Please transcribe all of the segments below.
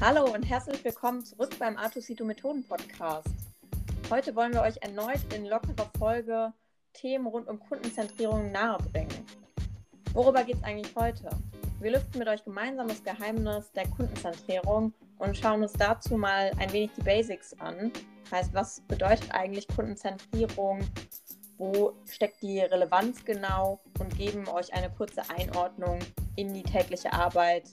Hallo und herzlich willkommen zurück beim Artusito Methoden Podcast. Heute wollen wir euch erneut in lockerer Folge Themen rund um Kundenzentrierung nahebringen. Worüber geht es eigentlich heute? Wir lüften mit euch gemeinsam das Geheimnis der Kundenzentrierung und schauen uns dazu mal ein wenig die Basics an. Heißt, was bedeutet eigentlich Kundenzentrierung? Wo steckt die Relevanz genau? Und geben euch eine kurze Einordnung in die tägliche Arbeit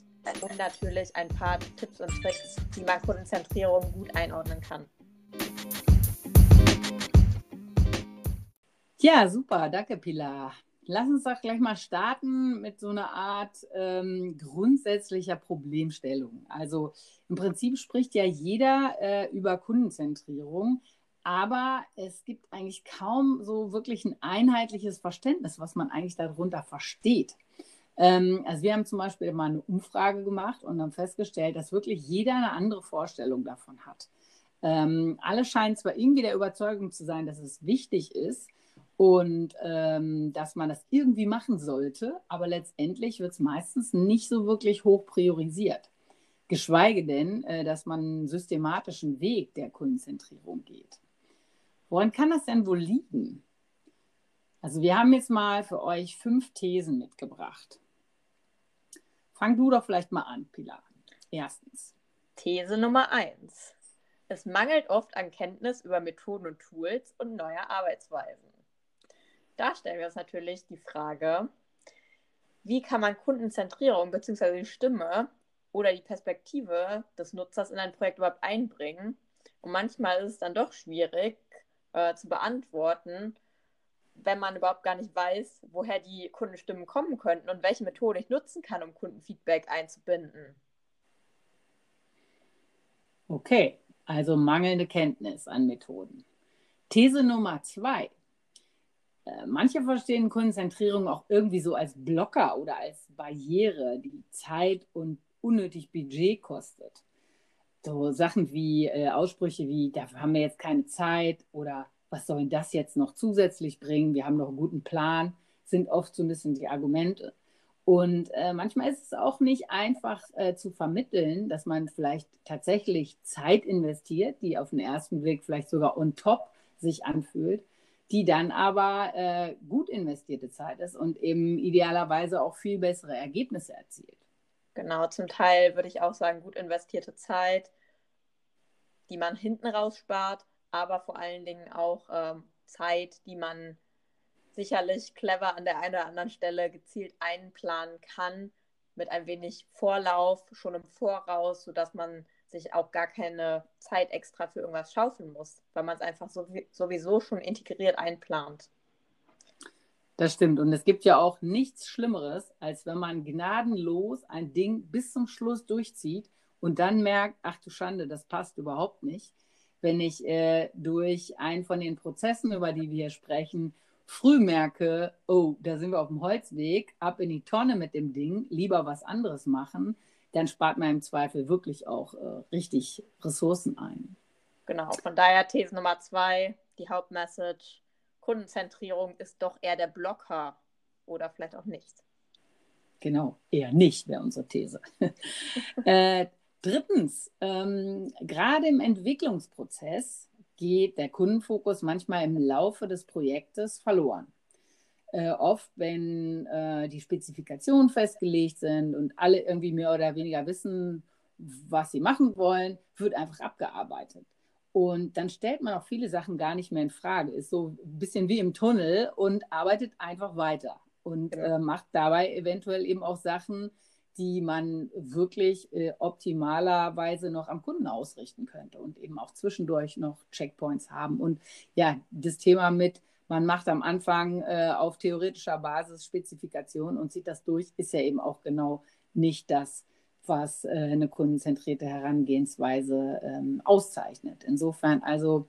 und natürlich ein paar Tipps und Tricks, wie man Kundenzentrierung gut einordnen kann. Ja, super, danke Pilar. Lass uns doch gleich mal starten mit so einer Art ähm, grundsätzlicher Problemstellung. Also im Prinzip spricht ja jeder äh, über Kundenzentrierung, aber es gibt eigentlich kaum so wirklich ein einheitliches Verständnis, was man eigentlich darunter versteht. Ähm, also wir haben zum Beispiel mal eine Umfrage gemacht und haben festgestellt, dass wirklich jeder eine andere Vorstellung davon hat. Ähm, alle scheinen zwar irgendwie der Überzeugung zu sein, dass es wichtig ist und ähm, dass man das irgendwie machen sollte, aber letztendlich wird es meistens nicht so wirklich hoch priorisiert. Geschweige denn, äh, dass man einen systematischen Weg der Kundenzentrierung geht. Woran kann das denn wohl liegen? Also wir haben jetzt mal für euch fünf Thesen mitgebracht. Fang du doch vielleicht mal an, Pilar. Erstens. These Nummer eins. Es mangelt oft an Kenntnis über Methoden und Tools und neue Arbeitsweisen. Da stellen wir uns natürlich die Frage, wie kann man Kundenzentrierung bzw. die Stimme oder die Perspektive des Nutzers in ein Projekt überhaupt einbringen? Und manchmal ist es dann doch schwierig äh, zu beantworten, wenn man überhaupt gar nicht weiß, woher die Kundenstimmen kommen könnten und welche Methode ich nutzen kann, um Kundenfeedback einzubinden. Okay, also mangelnde Kenntnis an Methoden. These Nummer zwei. Äh, manche verstehen Konzentrierung auch irgendwie so als Blocker oder als Barriere, die Zeit und unnötig Budget kostet. So Sachen wie äh, Aussprüche wie, dafür haben wir jetzt keine Zeit oder was soll das jetzt noch zusätzlich bringen? Wir haben noch einen guten Plan, sind oft so ein bisschen die Argumente. Und äh, manchmal ist es auch nicht einfach äh, zu vermitteln, dass man vielleicht tatsächlich Zeit investiert, die auf den ersten Blick vielleicht sogar on top sich anfühlt, die dann aber äh, gut investierte Zeit ist und eben idealerweise auch viel bessere Ergebnisse erzielt. Genau, zum Teil würde ich auch sagen, gut investierte Zeit, die man hinten raus spart aber vor allen Dingen auch ähm, Zeit, die man sicherlich clever an der einen oder anderen Stelle gezielt einplanen kann, mit ein wenig Vorlauf schon im Voraus, sodass man sich auch gar keine Zeit extra für irgendwas schaufeln muss, weil man es einfach sowieso schon integriert einplant. Das stimmt. Und es gibt ja auch nichts Schlimmeres, als wenn man gnadenlos ein Ding bis zum Schluss durchzieht und dann merkt, ach du Schande, das passt überhaupt nicht wenn ich äh, durch einen von den Prozessen, über die wir hier sprechen, früh merke, oh, da sind wir auf dem Holzweg, ab in die Tonne mit dem Ding, lieber was anderes machen, dann spart man im Zweifel wirklich auch äh, richtig Ressourcen ein. Genau, von daher These Nummer zwei, die Hauptmessage, Kundenzentrierung ist doch eher der Blocker oder vielleicht auch nicht. Genau, eher nicht wäre unsere These. äh, Drittens, ähm, gerade im Entwicklungsprozess geht der Kundenfokus manchmal im Laufe des Projektes verloren. Äh, oft, wenn äh, die Spezifikationen festgelegt sind und alle irgendwie mehr oder weniger wissen, was sie machen wollen, wird einfach abgearbeitet. Und dann stellt man auch viele Sachen gar nicht mehr in Frage, ist so ein bisschen wie im Tunnel und arbeitet einfach weiter und äh, macht dabei eventuell eben auch Sachen, die man wirklich äh, optimalerweise noch am Kunden ausrichten könnte und eben auch zwischendurch noch Checkpoints haben. Und ja, das Thema mit, man macht am Anfang äh, auf theoretischer Basis Spezifikation und zieht das durch, ist ja eben auch genau nicht das, was äh, eine kundenzentrierte Herangehensweise ähm, auszeichnet. Insofern also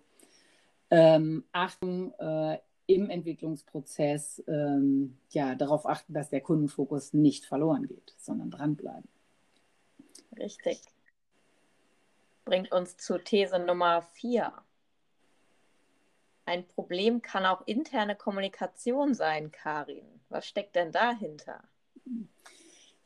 ähm, Achtung, äh, im Entwicklungsprozess ähm, ja, darauf achten, dass der Kundenfokus nicht verloren geht, sondern dranbleiben. Richtig. Bringt uns zu These Nummer vier. Ein Problem kann auch interne Kommunikation sein, Karin. Was steckt denn dahinter?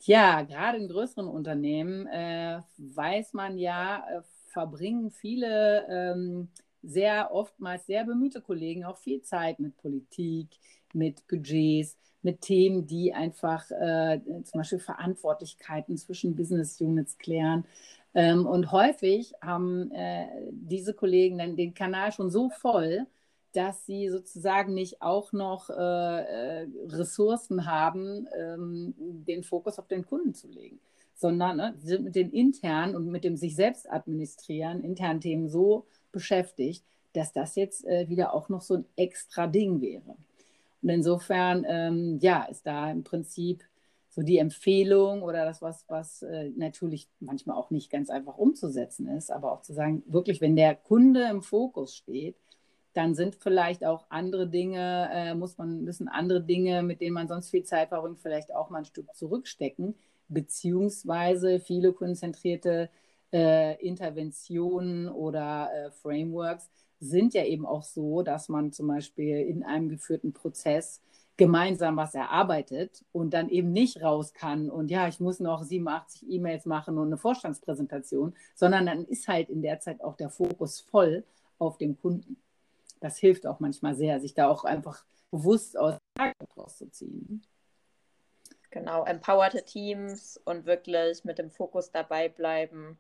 Ja, gerade in größeren Unternehmen äh, weiß man ja, äh, verbringen viele ähm, sehr oftmals sehr bemühte Kollegen auch viel Zeit mit Politik, mit Budgets, mit Themen, die einfach äh, zum Beispiel Verantwortlichkeiten zwischen Business Units klären. Ähm, und häufig haben äh, diese Kollegen dann den Kanal schon so voll, dass sie sozusagen nicht auch noch äh, äh, Ressourcen haben, ähm, den Fokus auf den Kunden zu legen, sondern ne, sie sind mit den internen und mit dem sich selbst administrieren, internen Themen so beschäftigt, dass das jetzt äh, wieder auch noch so ein extra Ding wäre. Und insofern, ähm, ja, ist da im Prinzip so die Empfehlung oder das, was, was äh, natürlich manchmal auch nicht ganz einfach umzusetzen ist, aber auch zu sagen, wirklich, wenn der Kunde im Fokus steht, dann sind vielleicht auch andere Dinge, äh, muss man, müssen andere Dinge, mit denen man sonst viel Zeit verbringt, vielleicht auch mal ein Stück zurückstecken, beziehungsweise viele konzentrierte äh, Interventionen oder äh, Frameworks sind ja eben auch so, dass man zum Beispiel in einem geführten Prozess gemeinsam was erarbeitet und dann eben nicht raus kann und ja, ich muss noch 87 E-Mails machen und eine Vorstandspräsentation, sondern dann ist halt in der Zeit auch der Fokus voll auf dem Kunden das hilft auch manchmal sehr, sich da auch einfach bewusst aus dem rauszuziehen. Genau, empowerte Teams und wirklich mit dem Fokus dabei bleiben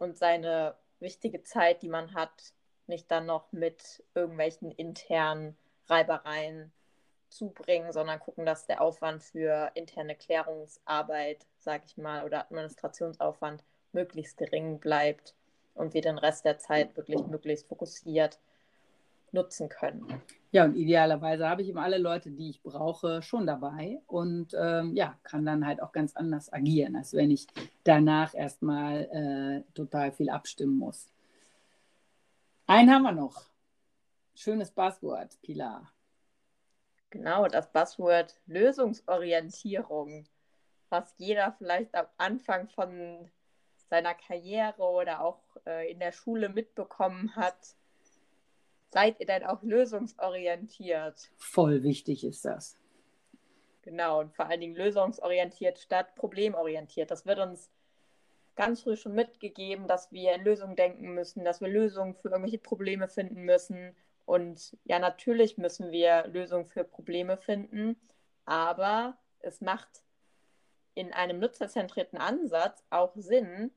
und seine wichtige Zeit, die man hat, nicht dann noch mit irgendwelchen internen Reibereien zubringen, sondern gucken, dass der Aufwand für interne Klärungsarbeit, sage ich mal, oder Administrationsaufwand möglichst gering bleibt und wir den Rest der Zeit wirklich möglichst fokussiert nutzen können. Ja, und idealerweise habe ich eben alle Leute, die ich brauche, schon dabei und ähm, ja, kann dann halt auch ganz anders agieren, als wenn ich danach erstmal äh, total viel abstimmen muss. Einen haben wir noch. Schönes Buzzword, Pilar. Genau, das Buzzword Lösungsorientierung, was jeder vielleicht am Anfang von seiner Karriere oder auch äh, in der Schule mitbekommen hat seid ihr denn auch lösungsorientiert? Voll wichtig ist das. Genau, und vor allen Dingen lösungsorientiert statt problemorientiert. Das wird uns ganz früh schon mitgegeben, dass wir in Lösungen denken müssen, dass wir Lösungen für irgendwelche Probleme finden müssen. Und ja, natürlich müssen wir Lösungen für Probleme finden, aber es macht in einem nutzerzentrierten Ansatz auch Sinn,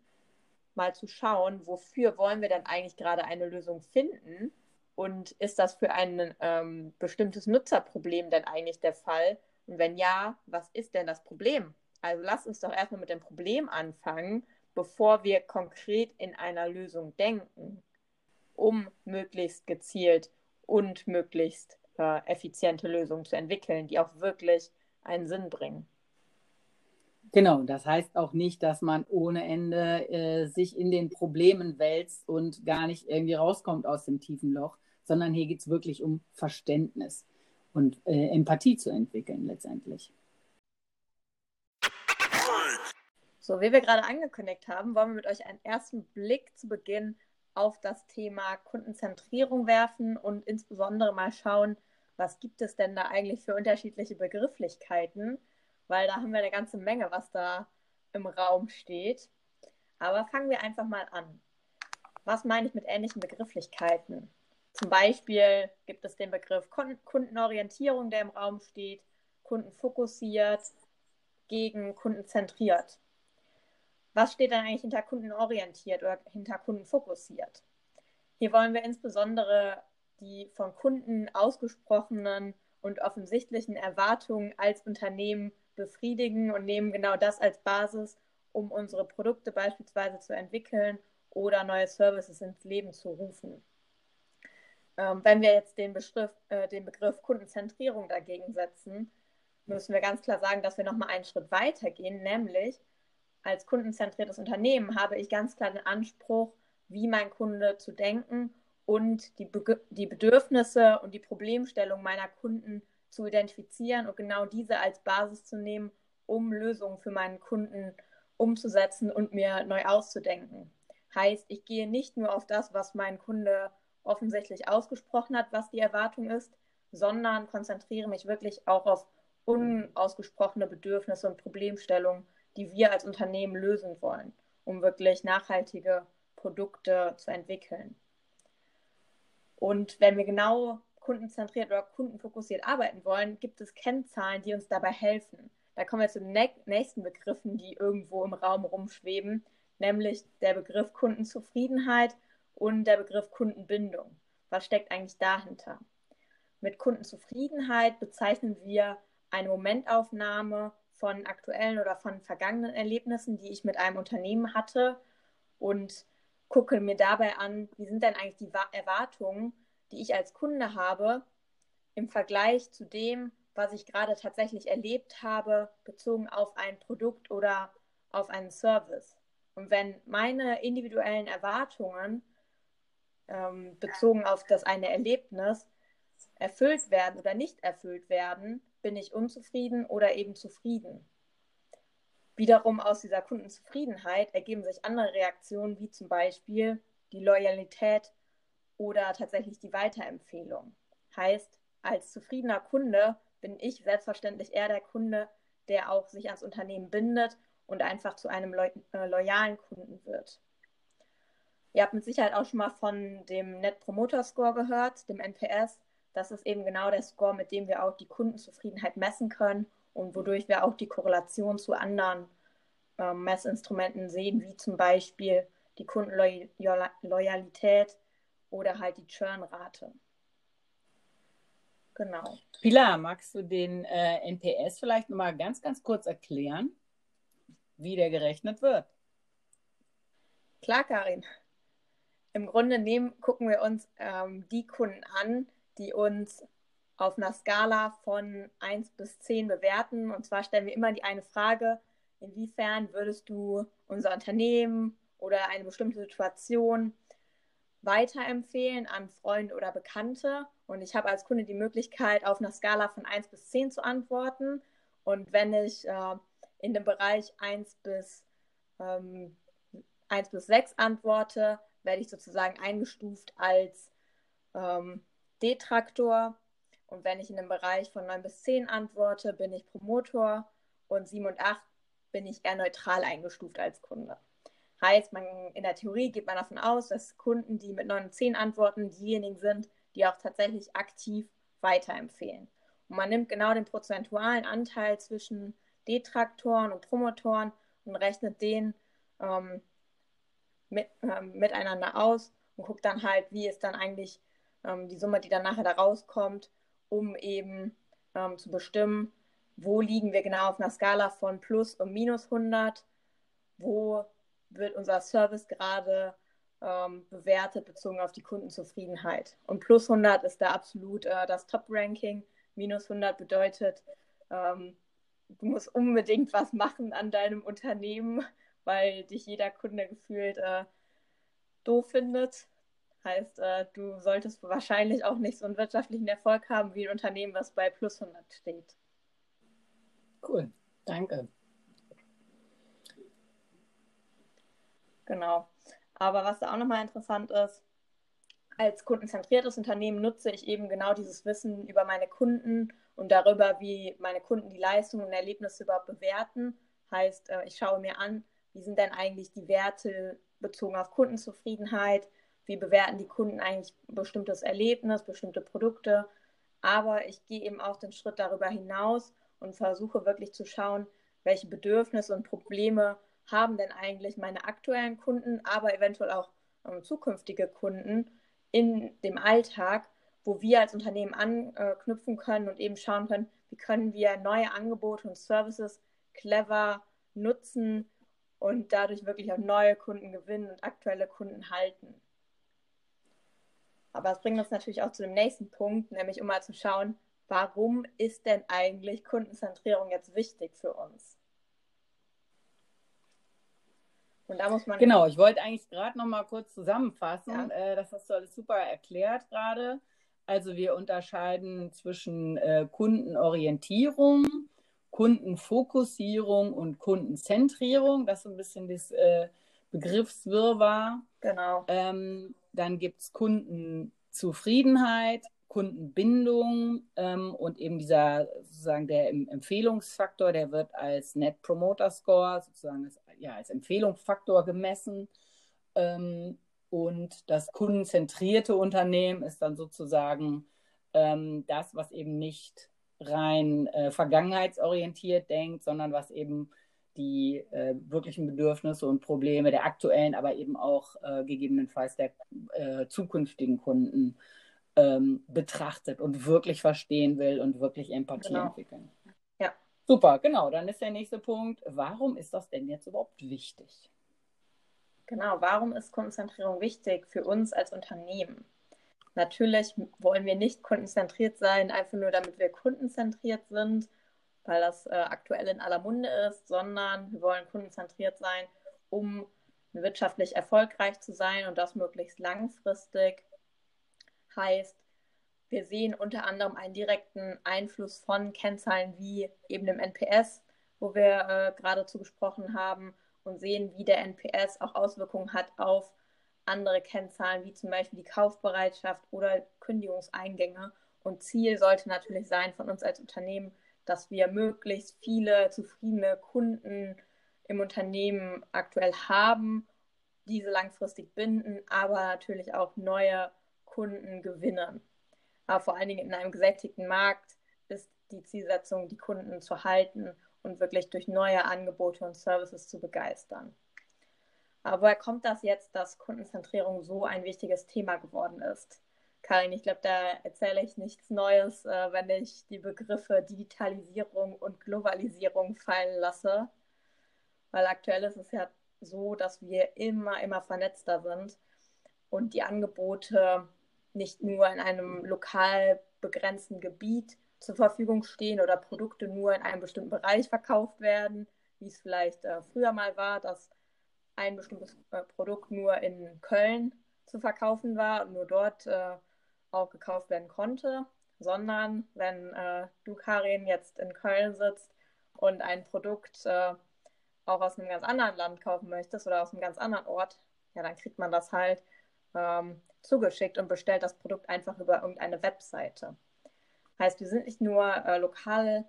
mal zu schauen, wofür wollen wir denn eigentlich gerade eine Lösung finden und ist das für ein ähm, bestimmtes Nutzerproblem denn eigentlich der Fall? Und wenn ja, was ist denn das Problem? Also lasst uns doch erstmal mit dem Problem anfangen, bevor wir konkret in einer Lösung denken, um möglichst gezielt und möglichst äh, effiziente Lösungen zu entwickeln, die auch wirklich einen Sinn bringen. Genau, das heißt auch nicht, dass man ohne Ende äh, sich in den Problemen wälzt und gar nicht irgendwie rauskommt aus dem tiefen Loch, sondern hier geht es wirklich um Verständnis und äh, Empathie zu entwickeln letztendlich. So, wie wir gerade angekündigt haben, wollen wir mit euch einen ersten Blick zu Beginn auf das Thema Kundenzentrierung werfen und insbesondere mal schauen, was gibt es denn da eigentlich für unterschiedliche Begrifflichkeiten, weil da haben wir eine ganze Menge, was da im Raum steht. Aber fangen wir einfach mal an. Was meine ich mit ähnlichen Begrifflichkeiten? Zum Beispiel gibt es den Begriff Kundenorientierung, der im Raum steht, kundenfokussiert gegen kundenzentriert. Was steht dann eigentlich hinter kundenorientiert oder hinter kundenfokussiert? Hier wollen wir insbesondere die von Kunden ausgesprochenen und offensichtlichen Erwartungen als Unternehmen befriedigen und nehmen genau das als Basis, um unsere Produkte beispielsweise zu entwickeln oder neue Services ins Leben zu rufen. Ähm, wenn wir jetzt den, Beschrift, äh, den Begriff Kundenzentrierung dagegen setzen, müssen wir ganz klar sagen, dass wir nochmal einen Schritt weiter gehen, nämlich als kundenzentriertes Unternehmen habe ich ganz klar den Anspruch, wie mein Kunde zu denken und die, Be die Bedürfnisse und die Problemstellung meiner Kunden zu identifizieren und genau diese als Basis zu nehmen, um Lösungen für meinen Kunden umzusetzen und mir neu auszudenken. Heißt, ich gehe nicht nur auf das, was mein Kunde offensichtlich ausgesprochen hat, was die Erwartung ist, sondern konzentriere mich wirklich auch auf unausgesprochene Bedürfnisse und Problemstellungen, die wir als Unternehmen lösen wollen, um wirklich nachhaltige Produkte zu entwickeln. Und wenn wir genau kundenzentriert oder kundenfokussiert arbeiten wollen, gibt es Kennzahlen, die uns dabei helfen. Da kommen wir zu den nächsten Begriffen, die irgendwo im Raum rumschweben, nämlich der Begriff Kundenzufriedenheit und der Begriff Kundenbindung. Was steckt eigentlich dahinter? Mit Kundenzufriedenheit bezeichnen wir eine Momentaufnahme von aktuellen oder von vergangenen Erlebnissen, die ich mit einem Unternehmen hatte und gucke mir dabei an, wie sind denn eigentlich die Erwartungen, die ich als Kunde habe im Vergleich zu dem, was ich gerade tatsächlich erlebt habe, bezogen auf ein Produkt oder auf einen Service. Und wenn meine individuellen Erwartungen ähm, bezogen auf das eine Erlebnis erfüllt werden oder nicht erfüllt werden, bin ich unzufrieden oder eben zufrieden. Wiederum aus dieser Kundenzufriedenheit ergeben sich andere Reaktionen, wie zum Beispiel die Loyalität oder tatsächlich die Weiterempfehlung. Heißt, als zufriedener Kunde bin ich selbstverständlich eher der Kunde, der auch sich ans Unternehmen bindet und einfach zu einem lo äh, loyalen Kunden wird. Ihr habt mit Sicherheit auch schon mal von dem Net Promoter Score gehört, dem NPS. Das ist eben genau der Score, mit dem wir auch die Kundenzufriedenheit messen können und wodurch wir auch die Korrelation zu anderen äh, Messinstrumenten sehen, wie zum Beispiel die Kundenloyalität oder halt die Churnrate. Genau. Pilar, magst du den äh, NPS vielleicht nochmal ganz, ganz kurz erklären, wie der gerechnet wird? Klar, Karin. Im Grunde nehmen, gucken wir uns ähm, die Kunden an, die uns auf einer Skala von 1 bis 10 bewerten. Und zwar stellen wir immer die eine Frage, inwiefern würdest du unser Unternehmen oder eine bestimmte Situation weiterempfehlen an Freunde oder Bekannte. Und ich habe als Kunde die Möglichkeit, auf einer Skala von 1 bis 10 zu antworten. Und wenn ich äh, in dem Bereich 1 bis, ähm, 1 bis 6 antworte, werde ich sozusagen eingestuft als ähm, Detraktor. Und wenn ich in dem Bereich von 9 bis 10 antworte, bin ich Promotor. Und 7 und 8 bin ich eher neutral eingestuft als Kunde. Heißt, man, in der Theorie geht man davon aus, dass Kunden, die mit 9 und 10 antworten, diejenigen sind, die auch tatsächlich aktiv weiterempfehlen. Und man nimmt genau den prozentualen Anteil zwischen Detraktoren und Promotoren und rechnet den ähm, mit, ähm, miteinander aus und guckt dann halt, wie ist dann eigentlich ähm, die Summe, die dann nachher da rauskommt, um eben ähm, zu bestimmen, wo liegen wir genau auf einer Skala von plus und minus 100, wo wird unser Service gerade ähm, bewertet bezogen auf die Kundenzufriedenheit. Und plus 100 ist da absolut äh, das Top-Ranking. Minus 100 bedeutet, ähm, du musst unbedingt was machen an deinem Unternehmen, weil dich jeder Kunde gefühlt äh, doof findet. Heißt, äh, du solltest wahrscheinlich auch nicht so einen wirtschaftlichen Erfolg haben wie ein Unternehmen, was bei plus 100 steht. Cool, danke. Genau. Aber was da auch nochmal interessant ist, als kundenzentriertes Unternehmen nutze ich eben genau dieses Wissen über meine Kunden und darüber, wie meine Kunden die Leistungen und Erlebnisse überhaupt bewerten. Heißt, äh, ich schaue mir an, wie sind denn eigentlich die Werte bezogen auf Kundenzufriedenheit, wie bewerten die Kunden eigentlich bestimmtes Erlebnis, bestimmte Produkte. Aber ich gehe eben auch den Schritt darüber hinaus und versuche wirklich zu schauen, welche Bedürfnisse und Probleme haben denn eigentlich meine aktuellen Kunden, aber eventuell auch ähm, zukünftige Kunden in dem Alltag, wo wir als Unternehmen anknüpfen können und eben schauen können, wie können wir neue Angebote und Services clever nutzen und dadurch wirklich auch neue Kunden gewinnen und aktuelle Kunden halten. Aber es bringt uns natürlich auch zu dem nächsten Punkt, nämlich um mal zu schauen, warum ist denn eigentlich Kundenzentrierung jetzt wichtig für uns? Und da muss man. Genau, ich wollte eigentlich gerade noch mal kurz zusammenfassen. Ja. Äh, das hast du alles super erklärt gerade. Also wir unterscheiden zwischen äh, Kundenorientierung, Kundenfokussierung und Kundenzentrierung. Das ist ein bisschen das äh, Begriffswirrwarr. Genau. Ähm, dann gibt es Kundenzufriedenheit, Kundenbindung ähm, und eben dieser sozusagen der Empfehlungsfaktor, der wird als Net Promoter Score sozusagen als, ja, als Empfehlungsfaktor gemessen. Ähm, und das kundenzentrierte Unternehmen ist dann sozusagen ähm, das, was eben nicht rein äh, vergangenheitsorientiert denkt, sondern was eben die äh, wirklichen Bedürfnisse und Probleme der aktuellen, aber eben auch äh, gegebenenfalls der äh, zukünftigen Kunden ähm, betrachtet und wirklich verstehen will und wirklich Empathie genau. entwickeln. Ja. Super, genau. Dann ist der nächste Punkt, warum ist das denn jetzt überhaupt wichtig? Genau, warum ist Konzentrierung wichtig für uns als Unternehmen? Natürlich wollen wir nicht kundenzentriert sein, einfach nur damit wir kundenzentriert sind, weil das äh, aktuell in aller Munde ist, sondern wir wollen kundenzentriert sein, um wirtschaftlich erfolgreich zu sein und das möglichst langfristig. Heißt, wir sehen unter anderem einen direkten Einfluss von Kennzahlen wie eben dem NPS, wo wir äh, geradezu gesprochen haben, und sehen, wie der NPS auch Auswirkungen hat auf andere Kennzahlen, wie zum Beispiel die Kaufbereitschaft oder Kündigungseingänge. Und Ziel sollte natürlich sein von uns als Unternehmen, dass wir möglichst viele zufriedene Kunden im Unternehmen aktuell haben, diese langfristig binden, aber natürlich auch neue Kunden gewinnen. Aber vor allen Dingen in einem gesättigten Markt ist die Zielsetzung, die Kunden zu halten und wirklich durch neue Angebote und Services zu begeistern. Woher kommt das jetzt, dass Kundenzentrierung so ein wichtiges Thema geworden ist? Karin, ich glaube, da erzähle ich nichts Neues, äh, wenn ich die Begriffe Digitalisierung und Globalisierung fallen lasse. Weil aktuell ist es ja so, dass wir immer, immer vernetzter sind und die Angebote nicht nur in einem lokal begrenzten Gebiet zur Verfügung stehen oder Produkte nur in einem bestimmten Bereich verkauft werden, wie es vielleicht äh, früher mal war, dass ein bestimmtes äh, Produkt nur in Köln zu verkaufen war und nur dort äh, auch gekauft werden konnte, sondern wenn äh, du, Karin, jetzt in Köln sitzt und ein Produkt äh, auch aus einem ganz anderen Land kaufen möchtest oder aus einem ganz anderen Ort, ja, dann kriegt man das halt ähm, zugeschickt und bestellt das Produkt einfach über irgendeine Webseite. Heißt, wir sind nicht nur äh, lokal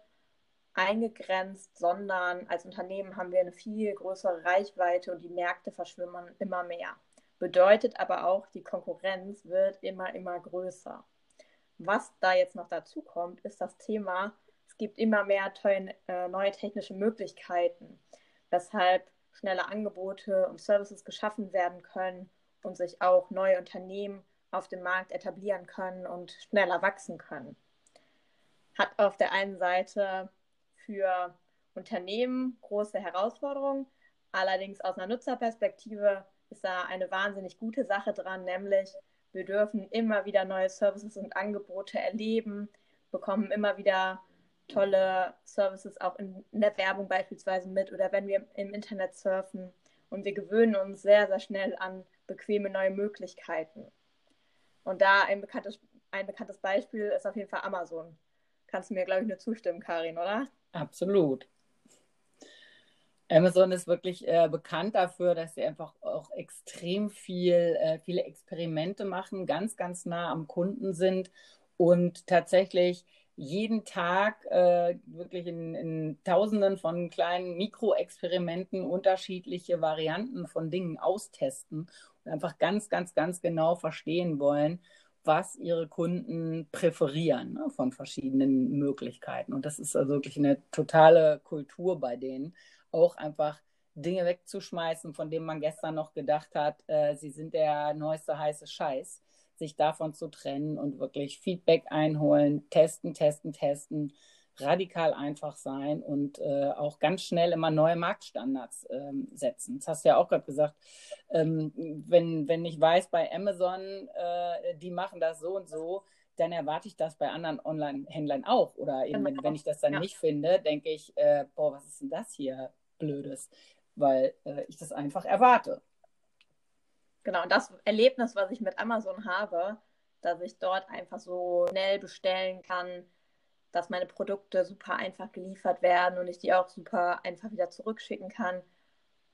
eingegrenzt, sondern als Unternehmen haben wir eine viel größere Reichweite und die Märkte verschwimmen immer mehr bedeutet aber auch, die Konkurrenz wird immer, immer größer. Was da jetzt noch dazu kommt, ist das Thema, es gibt immer mehr tolle, äh, neue technische Möglichkeiten, weshalb schnelle Angebote und Services geschaffen werden können und sich auch neue Unternehmen auf dem Markt etablieren können und schneller wachsen können. Hat auf der einen Seite für Unternehmen große Herausforderungen, allerdings aus einer Nutzerperspektive ist da eine wahnsinnig gute Sache dran, nämlich wir dürfen immer wieder neue Services und Angebote erleben, bekommen immer wieder tolle Services auch in, der Werbung beispielsweise mit oder wenn wir im Internet surfen und wir gewöhnen uns sehr, sehr schnell an bequeme neue Möglichkeiten. Und da ein bekanntes, ein bekanntes Beispiel ist auf jeden Fall Amazon. Kannst du mir, glaube ich, nur zustimmen, Karin, oder? Absolut. Amazon ist wirklich äh, bekannt dafür, dass sie einfach auch extrem viel, äh, viele Experimente machen, ganz, ganz nah am Kunden sind und tatsächlich jeden Tag äh, wirklich in, in, Tausenden von kleinen Mikroexperimenten unterschiedliche Varianten von Dingen austesten und einfach ganz, ganz, ganz genau verstehen wollen, was ihre Kunden präferieren ne, von verschiedenen Möglichkeiten. Und das ist also wirklich eine totale Kultur bei denen auch einfach Dinge wegzuschmeißen, von denen man gestern noch gedacht hat, äh, sie sind der neueste heiße Scheiß, sich davon zu trennen und wirklich Feedback einholen, testen, testen, testen, radikal einfach sein und äh, auch ganz schnell immer neue Marktstandards ähm, setzen. Das hast du ja auch gerade gesagt. Ähm, wenn, wenn ich weiß, bei Amazon, äh, die machen das so und so, dann erwarte ich das bei anderen Online-Händlern auch. Oder eben, wenn, wenn ich das dann ja. nicht finde, denke ich, äh, boah, was ist denn das hier? Blödes, weil äh, ich das einfach erwarte. Genau, und das Erlebnis, was ich mit Amazon habe, dass ich dort einfach so schnell bestellen kann, dass meine Produkte super einfach geliefert werden und ich die auch super einfach wieder zurückschicken kann.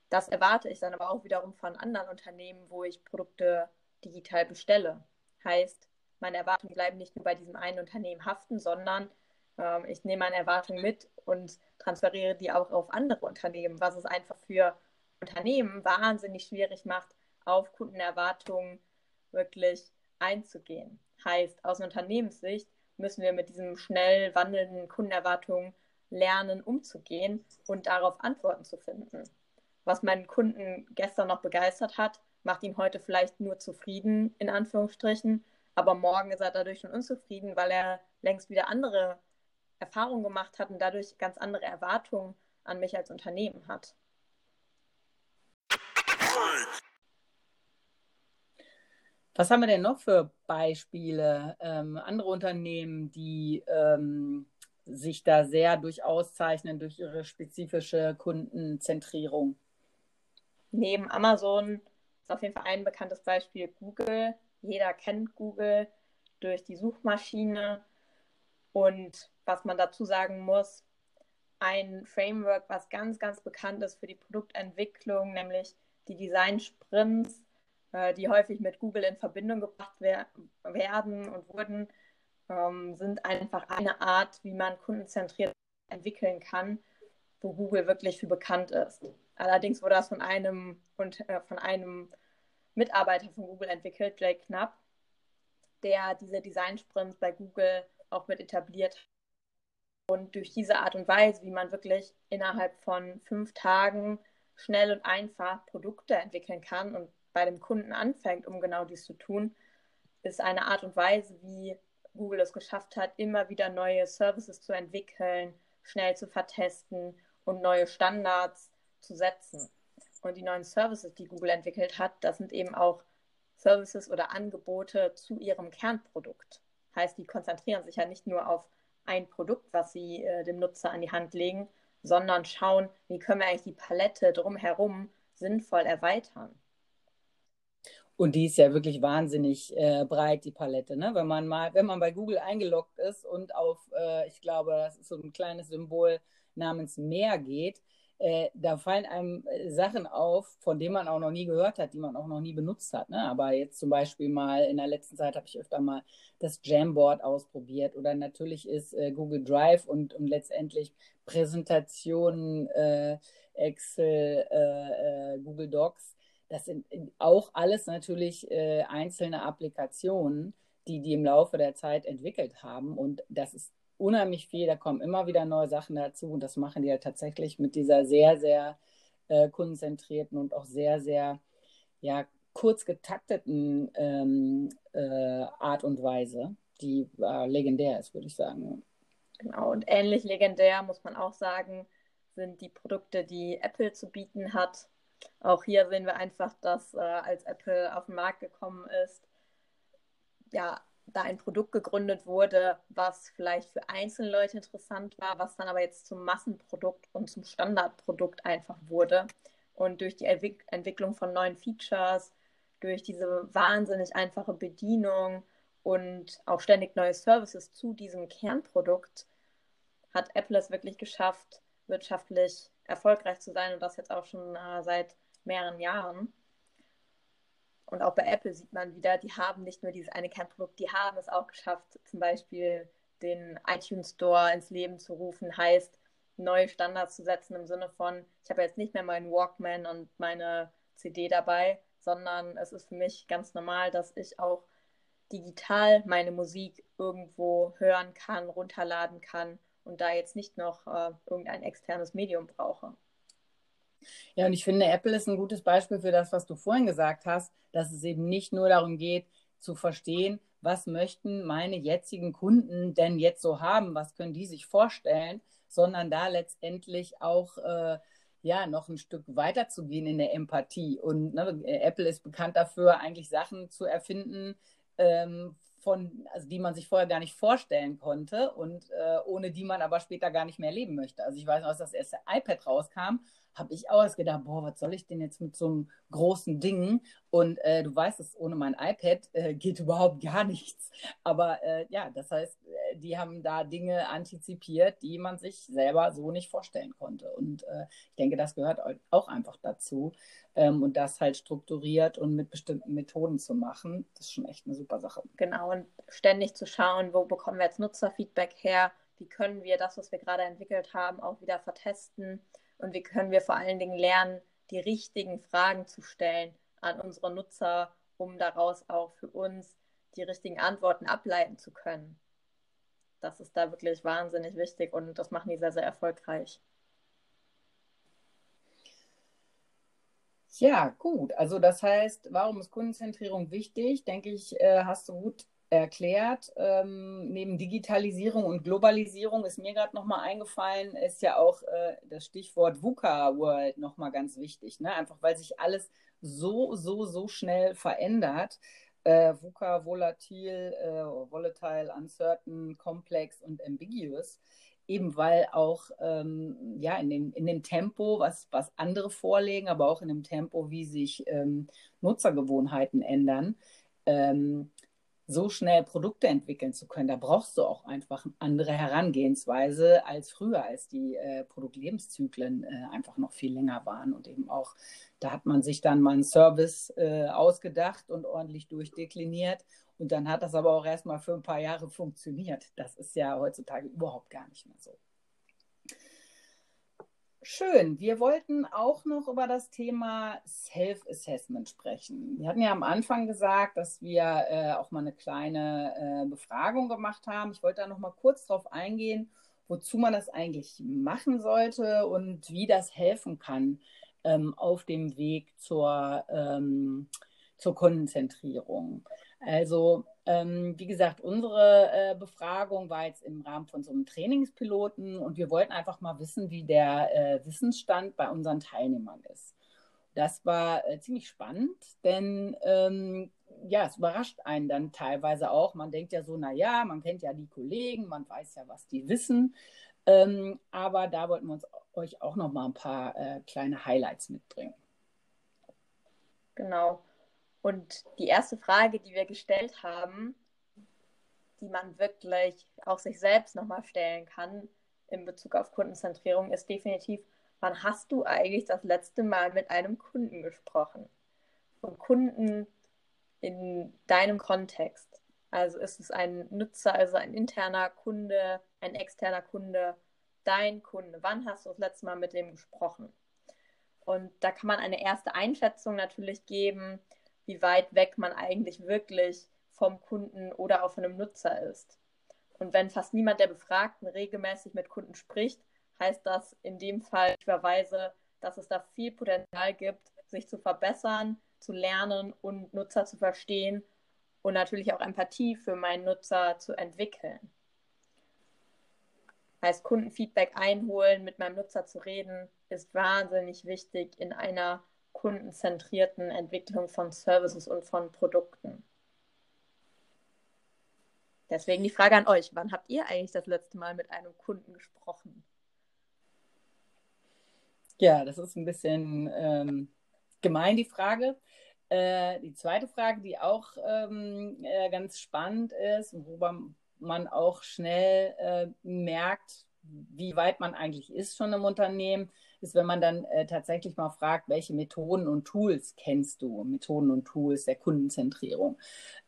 Das erwarte ich dann aber auch wiederum von anderen Unternehmen, wo ich Produkte digital bestelle. Heißt, meine Erwartungen bleiben nicht nur bei diesem einen Unternehmen haften, sondern ähm, ich nehme meine Erwartungen mit und transferiere die auch auf andere Unternehmen, was es einfach für Unternehmen wahnsinnig schwierig macht, auf Kundenerwartungen wirklich einzugehen. Heißt, aus Unternehmenssicht müssen wir mit diesen schnell wandelnden Kundenerwartungen lernen, umzugehen und darauf Antworten zu finden. Was meinen Kunden gestern noch begeistert hat, macht ihn heute vielleicht nur zufrieden, in Anführungsstrichen, aber morgen ist er dadurch schon unzufrieden, weil er längst wieder andere Erfahrungen gemacht hat und dadurch ganz andere Erwartungen an mich als Unternehmen hat. Was haben wir denn noch für Beispiele? Ähm, andere Unternehmen, die ähm, sich da sehr durch auszeichnen, durch ihre spezifische Kundenzentrierung? Neben Amazon ist auf jeden Fall ein bekanntes Beispiel Google. Jeder kennt Google durch die Suchmaschine. Und was man dazu sagen muss, ein Framework, was ganz, ganz bekannt ist für die Produktentwicklung, nämlich die Design Sprints, äh, die häufig mit Google in Verbindung gebracht wer werden und wurden, ähm, sind einfach eine Art, wie man kundenzentriert entwickeln kann, wo Google wirklich für bekannt ist. Allerdings wurde das von einem und äh, von einem Mitarbeiter von Google entwickelt, Jake Knapp, der diese Design-Sprints bei Google auch mit etabliert hat. Und durch diese Art und Weise, wie man wirklich innerhalb von fünf Tagen schnell und einfach Produkte entwickeln kann und bei dem Kunden anfängt, um genau dies zu tun, ist eine Art und Weise, wie Google es geschafft hat, immer wieder neue Services zu entwickeln, schnell zu vertesten und neue Standards zu setzen. Und die neuen Services, die Google entwickelt hat, das sind eben auch Services oder Angebote zu ihrem Kernprodukt. Heißt, die konzentrieren sich ja nicht nur auf ein Produkt, was sie äh, dem Nutzer an die Hand legen, sondern schauen, wie können wir eigentlich die Palette drumherum sinnvoll erweitern. Und die ist ja wirklich wahnsinnig äh, breit, die Palette. Ne? Wenn man mal, wenn man bei Google eingeloggt ist und auf, äh, ich glaube, das ist so ein kleines Symbol namens Mehr geht, äh, da fallen einem äh, Sachen auf, von denen man auch noch nie gehört hat, die man auch noch nie benutzt hat. Ne? Aber jetzt zum Beispiel mal in der letzten Zeit habe ich öfter mal das Jamboard ausprobiert oder natürlich ist äh, Google Drive und, und letztendlich Präsentationen, äh, Excel, äh, Google Docs. Das sind auch alles natürlich einzelne Applikationen, die die im Laufe der Zeit entwickelt haben. Und das ist unheimlich viel, da kommen immer wieder neue Sachen dazu und das machen die ja tatsächlich mit dieser sehr, sehr äh, kundenzentrierten und auch sehr, sehr ja, kurz getakteten ähm, äh, Art und Weise, die äh, legendär ist, würde ich sagen. Genau, und ähnlich legendär muss man auch sagen, sind die Produkte, die Apple zu bieten hat. Auch hier sehen wir einfach, dass äh, als Apple auf den Markt gekommen ist, ja, da ein Produkt gegründet wurde, was vielleicht für einzelne Leute interessant war, was dann aber jetzt zum Massenprodukt und zum Standardprodukt einfach wurde. Und durch die Entwick Entwicklung von neuen Features, durch diese wahnsinnig einfache Bedienung und auch ständig neue Services zu diesem Kernprodukt hat Apple es wirklich geschafft, wirtschaftlich erfolgreich zu sein und das jetzt auch schon äh, seit mehreren Jahren. Und auch bei Apple sieht man wieder, die haben nicht nur dieses eine Kernprodukt, die haben es auch geschafft, zum Beispiel den iTunes Store ins Leben zu rufen, heißt neue Standards zu setzen im Sinne von, ich habe jetzt nicht mehr meinen Walkman und meine CD dabei, sondern es ist für mich ganz normal, dass ich auch digital meine Musik irgendwo hören kann, runterladen kann und da jetzt nicht noch äh, irgendein externes Medium brauche. Ja, und ich finde, Apple ist ein gutes Beispiel für das, was du vorhin gesagt hast, dass es eben nicht nur darum geht, zu verstehen, was möchten meine jetzigen Kunden denn jetzt so haben, was können die sich vorstellen, sondern da letztendlich auch äh, ja noch ein Stück weiter zu gehen in der Empathie. Und ne, Apple ist bekannt dafür, eigentlich Sachen zu erfinden, ähm, von, also die man sich vorher gar nicht vorstellen konnte und äh, ohne die man aber später gar nicht mehr leben möchte. Also ich weiß noch, als das erste iPad rauskam, habe ich auch gedacht, boah, was soll ich denn jetzt mit so einem großen Ding? Und äh, du weißt es, ohne mein iPad äh, geht überhaupt gar nichts. Aber äh, ja, das heißt, die haben da Dinge antizipiert, die man sich selber so nicht vorstellen konnte. Und äh, ich denke, das gehört auch einfach dazu. Ähm, und das halt strukturiert und mit bestimmten Methoden zu machen, das ist schon echt eine super Sache. Genau, und ständig zu schauen, wo bekommen wir jetzt Nutzerfeedback her, wie können wir das, was wir gerade entwickelt haben, auch wieder vertesten und wie können wir vor allen Dingen lernen, die richtigen Fragen zu stellen an unsere Nutzer, um daraus auch für uns die richtigen Antworten ableiten zu können. Das ist da wirklich wahnsinnig wichtig und das machen die sehr, sehr erfolgreich. Ja, gut. Also das heißt, warum ist Kundenzentrierung wichtig? Denke ich, äh, hast du gut erklärt. Ähm, neben Digitalisierung und Globalisierung ist mir gerade nochmal eingefallen, ist ja auch äh, das Stichwort VUCA World nochmal ganz wichtig. Ne? Einfach weil sich alles so, so, so schnell verändert. Äh, VUCA, volatil, äh, volatile, uncertain, complex und ambiguous. Eben weil auch ähm, ja, in, dem, in dem Tempo, was, was andere vorlegen, aber auch in dem Tempo, wie sich ähm, Nutzergewohnheiten ändern, ähm, so schnell Produkte entwickeln zu können, da brauchst du auch einfach eine andere Herangehensweise als früher, als die äh, Produktlebenszyklen äh, einfach noch viel länger waren und eben auch, da hat man sich dann mal einen Service äh, ausgedacht und ordentlich durchdekliniert und dann hat das aber auch erstmal für ein paar Jahre funktioniert. Das ist ja heutzutage überhaupt gar nicht mehr so. Schön. Wir wollten auch noch über das Thema Self-Assessment sprechen. Wir hatten ja am Anfang gesagt, dass wir äh, auch mal eine kleine äh, Befragung gemacht haben. Ich wollte da noch mal kurz drauf eingehen, wozu man das eigentlich machen sollte und wie das helfen kann ähm, auf dem Weg zur, ähm, zur Konzentrierung. Also ähm, wie gesagt, unsere äh, Befragung war jetzt im Rahmen von so einem Trainingspiloten und wir wollten einfach mal wissen, wie der äh, Wissensstand bei unseren Teilnehmern ist. Das war äh, ziemlich spannend, denn ähm, ja, es überrascht einen dann teilweise auch. Man denkt ja so, naja, man kennt ja die Kollegen, man weiß ja, was die wissen. Ähm, aber da wollten wir uns euch auch noch mal ein paar äh, kleine Highlights mitbringen. Genau. Und die erste Frage, die wir gestellt haben, die man wirklich auch sich selbst nochmal stellen kann in Bezug auf Kundenzentrierung, ist definitiv, wann hast du eigentlich das letzte Mal mit einem Kunden gesprochen? Und Kunden in deinem Kontext. Also ist es ein Nutzer, also ein interner Kunde, ein externer Kunde, dein Kunde. Wann hast du das letzte Mal mit dem gesprochen? Und da kann man eine erste Einschätzung natürlich geben, wie weit weg man eigentlich wirklich vom Kunden oder auch von einem Nutzer ist. Und wenn fast niemand der Befragten regelmäßig mit Kunden spricht, heißt das in dem Fall überweise, dass es da viel Potenzial gibt, sich zu verbessern, zu lernen und Nutzer zu verstehen und natürlich auch Empathie für meinen Nutzer zu entwickeln. Heißt, Kundenfeedback einholen, mit meinem Nutzer zu reden, ist wahnsinnig wichtig in einer kundenzentrierten Entwicklung von Services und von Produkten. Deswegen die Frage an euch, wann habt ihr eigentlich das letzte Mal mit einem Kunden gesprochen? Ja, das ist ein bisschen ähm, gemein, die Frage. Äh, die zweite Frage, die auch ähm, äh, ganz spannend ist, worüber man auch schnell äh, merkt, wie weit man eigentlich ist schon im Unternehmen, ist, wenn man dann äh, tatsächlich mal fragt, welche Methoden und Tools kennst du, Methoden und Tools der Kundenzentrierung.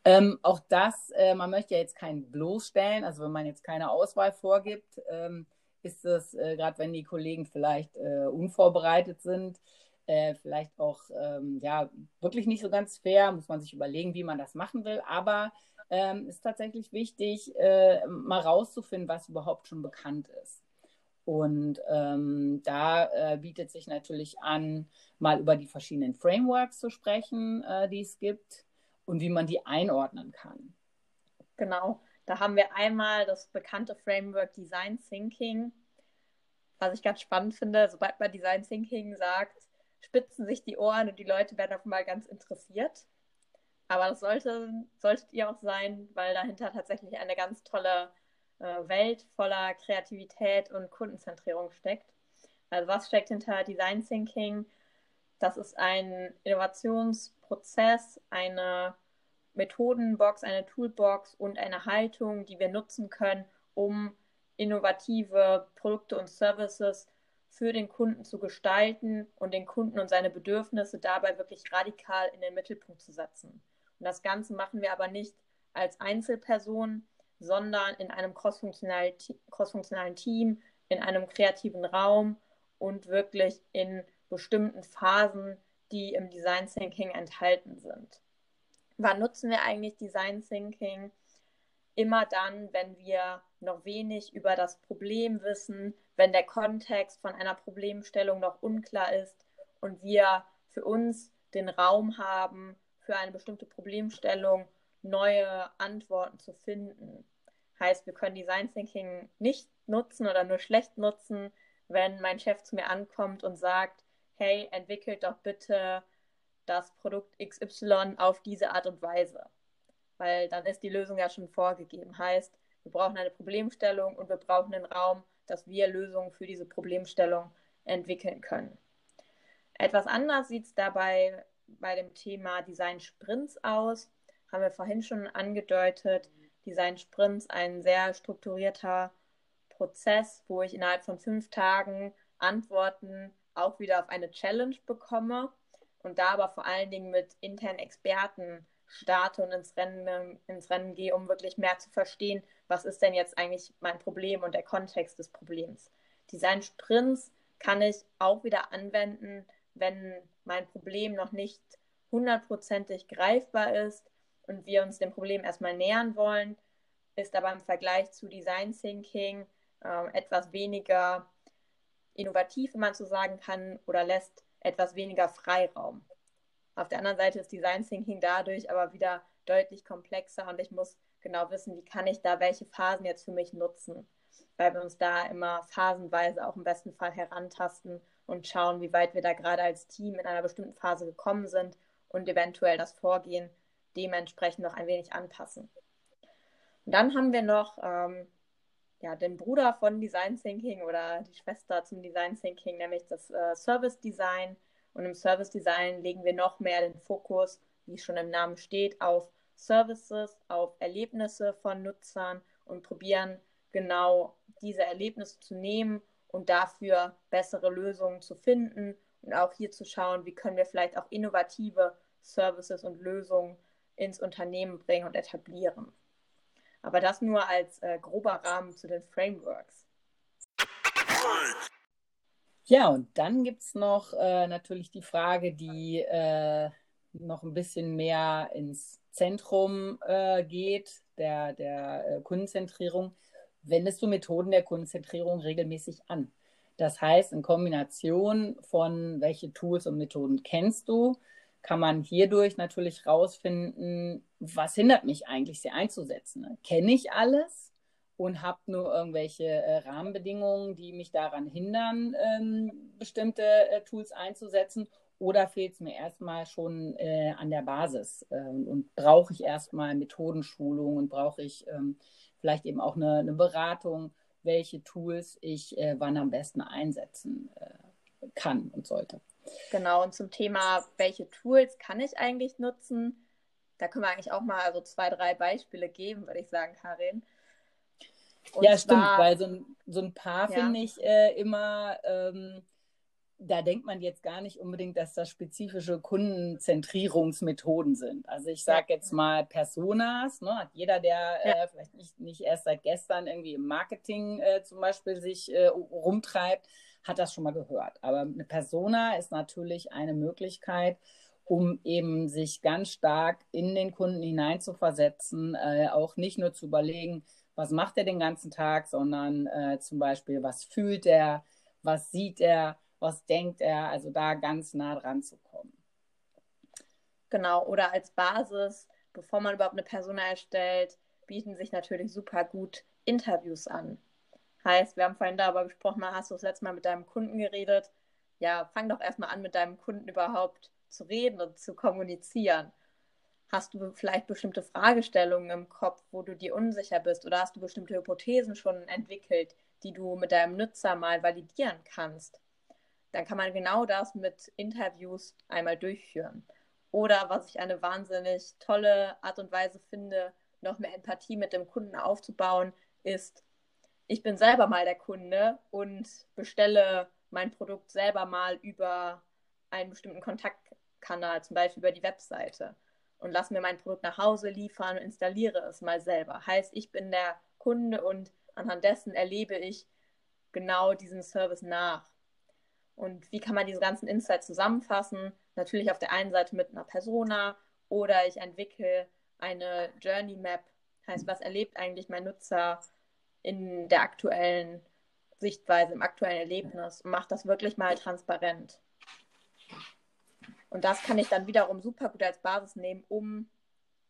Ähm, auch das, äh, man möchte ja jetzt keinen bloßstellen, also wenn man jetzt keine Auswahl vorgibt, ähm, ist es, äh, gerade wenn die Kollegen vielleicht äh, unvorbereitet sind, äh, vielleicht auch ähm, ja, wirklich nicht so ganz fair, muss man sich überlegen, wie man das machen will, aber ähm, ist tatsächlich wichtig, äh, mal rauszufinden, was überhaupt schon bekannt ist. Und ähm, da äh, bietet sich natürlich an, mal über die verschiedenen Frameworks zu sprechen, äh, die es gibt und wie man die einordnen kann. Genau, da haben wir einmal das bekannte Framework Design Thinking, was ich ganz spannend finde. Sobald man Design Thinking sagt, spitzen sich die Ohren und die Leute werden auf einmal ganz interessiert. Aber das sollte, solltet ihr auch sein, weil dahinter tatsächlich eine ganz tolle Welt voller Kreativität und Kundenzentrierung steckt. Also was steckt hinter Design Thinking? Das ist ein Innovationsprozess, eine Methodenbox, eine Toolbox und eine Haltung, die wir nutzen können, um innovative Produkte und Services für den Kunden zu gestalten und den Kunden und seine Bedürfnisse dabei wirklich radikal in den Mittelpunkt zu setzen. Und das Ganze machen wir aber nicht als Einzelperson, sondern in einem crossfunktionalen, Team, in einem kreativen Raum und wirklich in bestimmten Phasen, die im Design Thinking enthalten sind. Wann nutzen wir eigentlich Design Thinking? Immer dann, wenn wir noch wenig über das Problem wissen, wenn der Kontext von einer Problemstellung noch unklar ist und wir für uns den Raum haben, für eine bestimmte Problemstellung neue Antworten zu finden. Heißt, wir können Design Thinking nicht nutzen oder nur schlecht nutzen, wenn mein Chef zu mir ankommt und sagt, hey, entwickelt doch bitte das Produkt XY auf diese Art und Weise. Weil dann ist die Lösung ja schon vorgegeben. Heißt, wir brauchen eine Problemstellung und wir brauchen einen Raum, dass wir Lösungen für diese Problemstellung entwickeln können. Etwas anders sieht es dabei bei dem Thema Design Sprints aus. Haben wir vorhin schon angedeutet. Design Sprints ein sehr strukturierter Prozess, wo ich innerhalb von fünf Tagen Antworten auch wieder auf eine Challenge bekomme und da aber vor allen Dingen mit internen Experten starte und ins Rennen, ins Rennen gehe, um wirklich mehr zu verstehen, was ist denn jetzt eigentlich mein Problem und der Kontext des Problems. Design Sprints kann ich auch wieder anwenden, wenn mein Problem noch nicht hundertprozentig greifbar ist und wir uns dem Problem erstmal nähern wollen, ist aber im Vergleich zu Design Thinking äh, etwas weniger innovativ, wenn man so sagen kann, oder lässt etwas weniger Freiraum. Auf der anderen Seite ist Design Thinking dadurch aber wieder deutlich komplexer und ich muss genau wissen, wie kann ich da welche Phasen jetzt für mich nutzen, weil wir uns da immer phasenweise auch im besten Fall herantasten und schauen, wie weit wir da gerade als Team in einer bestimmten Phase gekommen sind und eventuell das Vorgehen dementsprechend noch ein wenig anpassen. Und dann haben wir noch ähm, ja, den Bruder von Design Thinking oder die Schwester zum Design Thinking, nämlich das äh, Service Design. Und im Service Design legen wir noch mehr den Fokus, wie schon im Namen steht, auf Services, auf Erlebnisse von Nutzern und probieren genau diese Erlebnisse zu nehmen und dafür bessere Lösungen zu finden und auch hier zu schauen, wie können wir vielleicht auch innovative Services und Lösungen ins Unternehmen bringen und etablieren. Aber das nur als äh, grober Rahmen zu den Frameworks. Ja, und dann gibt es noch äh, natürlich die Frage, die äh, noch ein bisschen mehr ins Zentrum äh, geht, der, der äh, Kundenzentrierung. Wendest du Methoden der Kundenzentrierung regelmäßig an? Das heißt, in Kombination von welche Tools und Methoden kennst du, kann man hierdurch natürlich rausfinden, was hindert mich eigentlich, sie einzusetzen. Kenne ich alles und habe nur irgendwelche äh, Rahmenbedingungen, die mich daran hindern, ähm, bestimmte äh, Tools einzusetzen? Oder fehlt es mir erstmal schon äh, an der Basis? Ähm, und brauche ich erstmal Methodenschulung und brauche ich ähm, vielleicht eben auch eine, eine, Beratung, welche Tools ich äh, wann am besten einsetzen äh, kann und sollte? Genau, und zum Thema, welche Tools kann ich eigentlich nutzen? Da können wir eigentlich auch mal so zwei, drei Beispiele geben, würde ich sagen, Karin. Und ja, stimmt, weil so ein, so ein paar ja. finde ich äh, immer, ähm, da denkt man jetzt gar nicht unbedingt, dass das spezifische Kundenzentrierungsmethoden sind. Also ich sage jetzt mal Personas, ne? hat jeder, der ja. äh, vielleicht nicht, nicht erst seit gestern irgendwie im Marketing äh, zum Beispiel sich äh, rumtreibt, hat das schon mal gehört. Aber eine Persona ist natürlich eine Möglichkeit, um eben sich ganz stark in den Kunden hineinzuversetzen, äh, auch nicht nur zu überlegen, was macht er den ganzen Tag, sondern äh, zum Beispiel, was fühlt er, was sieht er, was denkt er, also da ganz nah dran zu kommen. Genau, oder als Basis, bevor man überhaupt eine Persona erstellt, bieten sich natürlich super gut Interviews an. Heißt, wir haben vorhin darüber gesprochen, hast du das letzte Mal mit deinem Kunden geredet? Ja, fang doch erstmal an, mit deinem Kunden überhaupt zu reden und zu kommunizieren. Hast du vielleicht bestimmte Fragestellungen im Kopf, wo du dir unsicher bist? Oder hast du bestimmte Hypothesen schon entwickelt, die du mit deinem Nutzer mal validieren kannst? Dann kann man genau das mit Interviews einmal durchführen. Oder was ich eine wahnsinnig tolle Art und Weise finde, noch mehr Empathie mit dem Kunden aufzubauen, ist ich bin selber mal der Kunde und bestelle mein Produkt selber mal über einen bestimmten Kontaktkanal, zum Beispiel über die Webseite und lasse mir mein Produkt nach Hause liefern und installiere es mal selber. Heißt, ich bin der Kunde und anhand dessen erlebe ich genau diesen Service nach. Und wie kann man diese ganzen Insights zusammenfassen? Natürlich auf der einen Seite mit einer Persona oder ich entwickle eine Journey Map. Heißt, was erlebt eigentlich mein Nutzer in der aktuellen Sichtweise, im aktuellen Erlebnis und mache das wirklich mal transparent. Und das kann ich dann wiederum super gut als Basis nehmen, um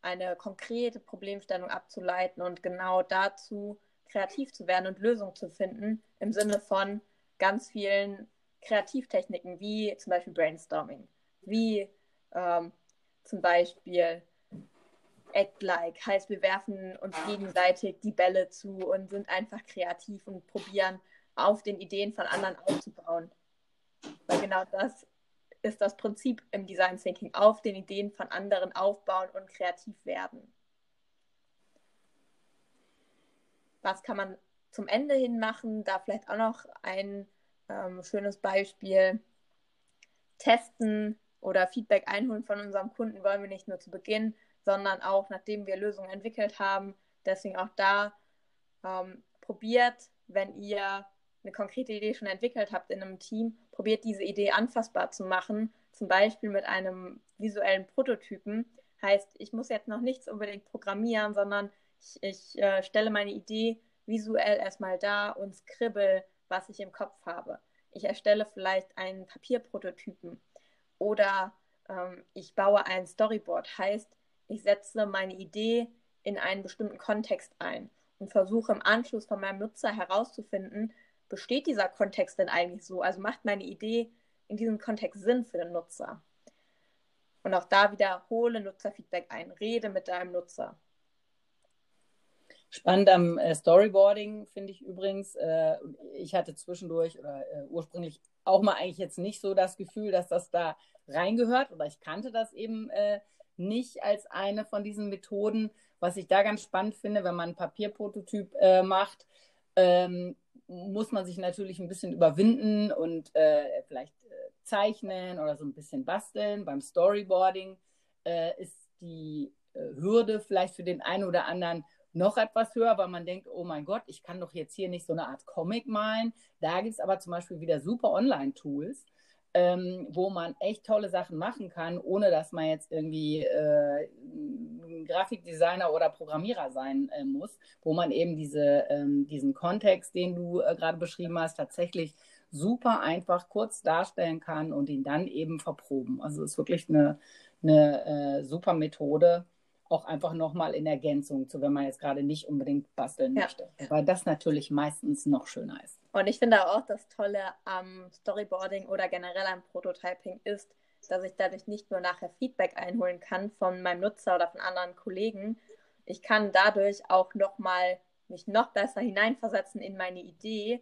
eine konkrete Problemstellung abzuleiten und genau dazu kreativ zu werden und Lösungen zu finden im Sinne von ganz vielen Kreativtechniken, wie zum Beispiel Brainstorming, wie ähm, zum Beispiel Act-like, heißt wir werfen uns gegenseitig die Bälle zu und sind einfach kreativ und probieren auf den Ideen von anderen aufzubauen. Weil genau das ist das Prinzip im Design Thinking, auf den Ideen von anderen aufbauen und kreativ werden. Was kann man zum Ende hin machen? Da vielleicht auch noch ein ähm, schönes Beispiel. Testen oder Feedback einholen von unserem Kunden wollen wir nicht nur zu Beginn, sondern auch nachdem wir Lösungen entwickelt haben. Deswegen auch da ähm, probiert, wenn ihr eine konkrete Idee schon entwickelt habt in einem Team, probiert diese Idee anfassbar zu machen, zum Beispiel mit einem visuellen Prototypen. Heißt, ich muss jetzt noch nichts unbedingt programmieren, sondern ich, ich äh, stelle meine Idee visuell erstmal dar und skribbel, was ich im Kopf habe. Ich erstelle vielleicht einen Papierprototypen oder ähm, ich baue ein Storyboard. Heißt, ich setze meine Idee in einen bestimmten Kontext ein und versuche im Anschluss von meinem Nutzer herauszufinden, besteht dieser Kontext denn eigentlich so? Also macht meine Idee in diesem Kontext Sinn für den Nutzer? Und auch da wieder hole Nutzerfeedback ein, rede mit deinem Nutzer. Spannend am äh, Storyboarding finde ich übrigens, äh, ich hatte zwischendurch oder äh, ursprünglich auch mal eigentlich jetzt nicht so das Gefühl, dass das da reingehört oder ich kannte das eben äh, nicht als eine von diesen Methoden. Was ich da ganz spannend finde, wenn man einen Papierprototyp äh, macht, ähm, muss man sich natürlich ein bisschen überwinden und äh, vielleicht äh, zeichnen oder so ein bisschen basteln. Beim Storyboarding äh, ist die äh, Hürde vielleicht für den einen oder anderen noch etwas höher, weil man denkt, oh mein Gott, ich kann doch jetzt hier nicht so eine Art Comic malen. Da gibt es aber zum Beispiel wieder super Online-Tools, ähm, wo man echt tolle Sachen machen kann, ohne dass man jetzt irgendwie äh, Grafikdesigner oder Programmierer sein äh, muss, wo man eben diese, ähm, diesen Kontext, den du äh, gerade beschrieben hast, tatsächlich super einfach kurz darstellen kann und ihn dann eben verproben. Also es ist wirklich eine, eine äh, super Methode, auch einfach nochmal in Ergänzung zu, wenn man jetzt gerade nicht unbedingt basteln ja. möchte. Weil das natürlich meistens noch schöner ist. Und ich finde auch das Tolle am Storyboarding oder generell am Prototyping ist, dass ich dadurch nicht nur nachher Feedback einholen kann von meinem Nutzer oder von anderen Kollegen. Ich kann dadurch auch nochmal mich noch besser hineinversetzen in meine Idee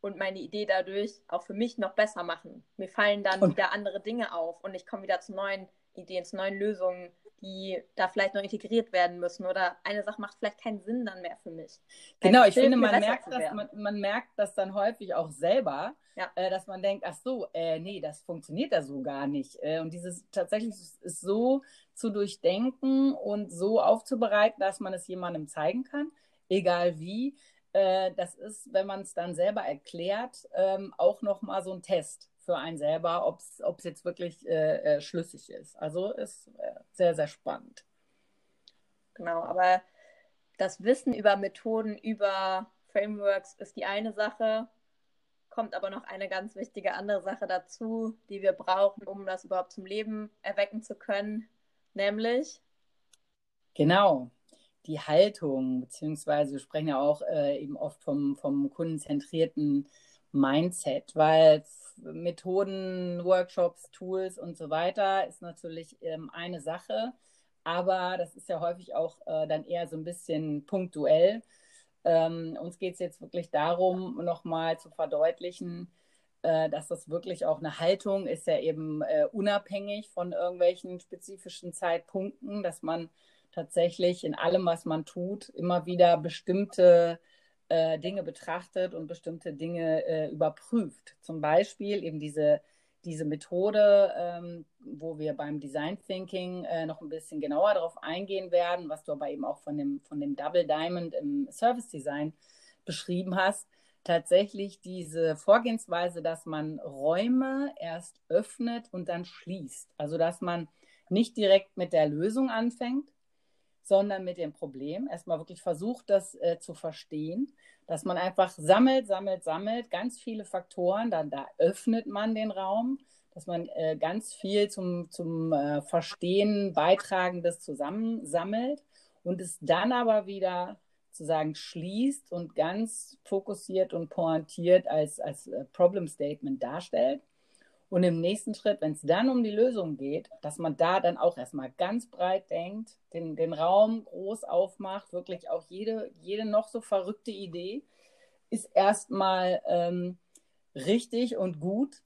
und meine Idee dadurch auch für mich noch besser machen. Mir fallen dann und wieder andere Dinge auf und ich komme wieder zu neuen Ideen, zu neuen Lösungen, die da vielleicht noch integriert werden müssen oder eine Sache macht vielleicht keinen Sinn dann mehr für mich. Genau, ich finde, man merkt, das, man, man, merkt das dann häufig auch selber, ja. äh, dass man denkt, ach so, äh, nee, das funktioniert da so gar nicht. Äh, und dieses tatsächlich ist so zu durchdenken und so aufzubereiten, dass man es jemandem zeigen kann, egal wie. Äh, das ist, wenn man es dann selber erklärt, ähm, auch nochmal so ein Test für einen selber, ob es jetzt wirklich äh, äh, schlüssig ist. Also ist äh, sehr, sehr spannend. Genau, aber das Wissen über Methoden, über Frameworks ist die eine Sache, kommt aber noch eine ganz wichtige andere Sache dazu, die wir brauchen, um das überhaupt zum Leben erwecken zu können, nämlich genau die Haltung, beziehungsweise wir sprechen ja auch äh, eben oft vom, vom kundenzentrierten Mindset, weil Methoden, Workshops, Tools und so weiter ist natürlich ähm, eine Sache, aber das ist ja häufig auch äh, dann eher so ein bisschen punktuell. Ähm, uns geht es jetzt wirklich darum, nochmal zu verdeutlichen, äh, dass das wirklich auch eine Haltung ist, ja eben äh, unabhängig von irgendwelchen spezifischen Zeitpunkten, dass man tatsächlich in allem, was man tut, immer wieder bestimmte äh, Dinge betrachtet und bestimmte Dinge äh, überprüft. Zum Beispiel eben diese, diese Methode, ähm, wo wir beim Design Thinking äh, noch ein bisschen genauer darauf eingehen werden, was du aber eben auch von dem, von dem Double Diamond im Service Design beschrieben hast. Tatsächlich diese Vorgehensweise, dass man Räume erst öffnet und dann schließt. Also dass man nicht direkt mit der Lösung anfängt, sondern mit dem Problem. Erstmal wirklich versucht, das äh, zu verstehen, dass man einfach sammelt, sammelt, sammelt, ganz viele Faktoren, dann da öffnet man den Raum, dass man äh, ganz viel zum, zum äh, Verstehen beitragendes zusammensammelt und es dann aber wieder sozusagen schließt und ganz fokussiert und pointiert als, als äh, Problem Statement darstellt. Und im nächsten Schritt, wenn es dann um die Lösung geht, dass man da dann auch erstmal ganz breit denkt, den, den Raum groß aufmacht, wirklich auch jede, jede noch so verrückte Idee ist erstmal ähm, richtig und gut.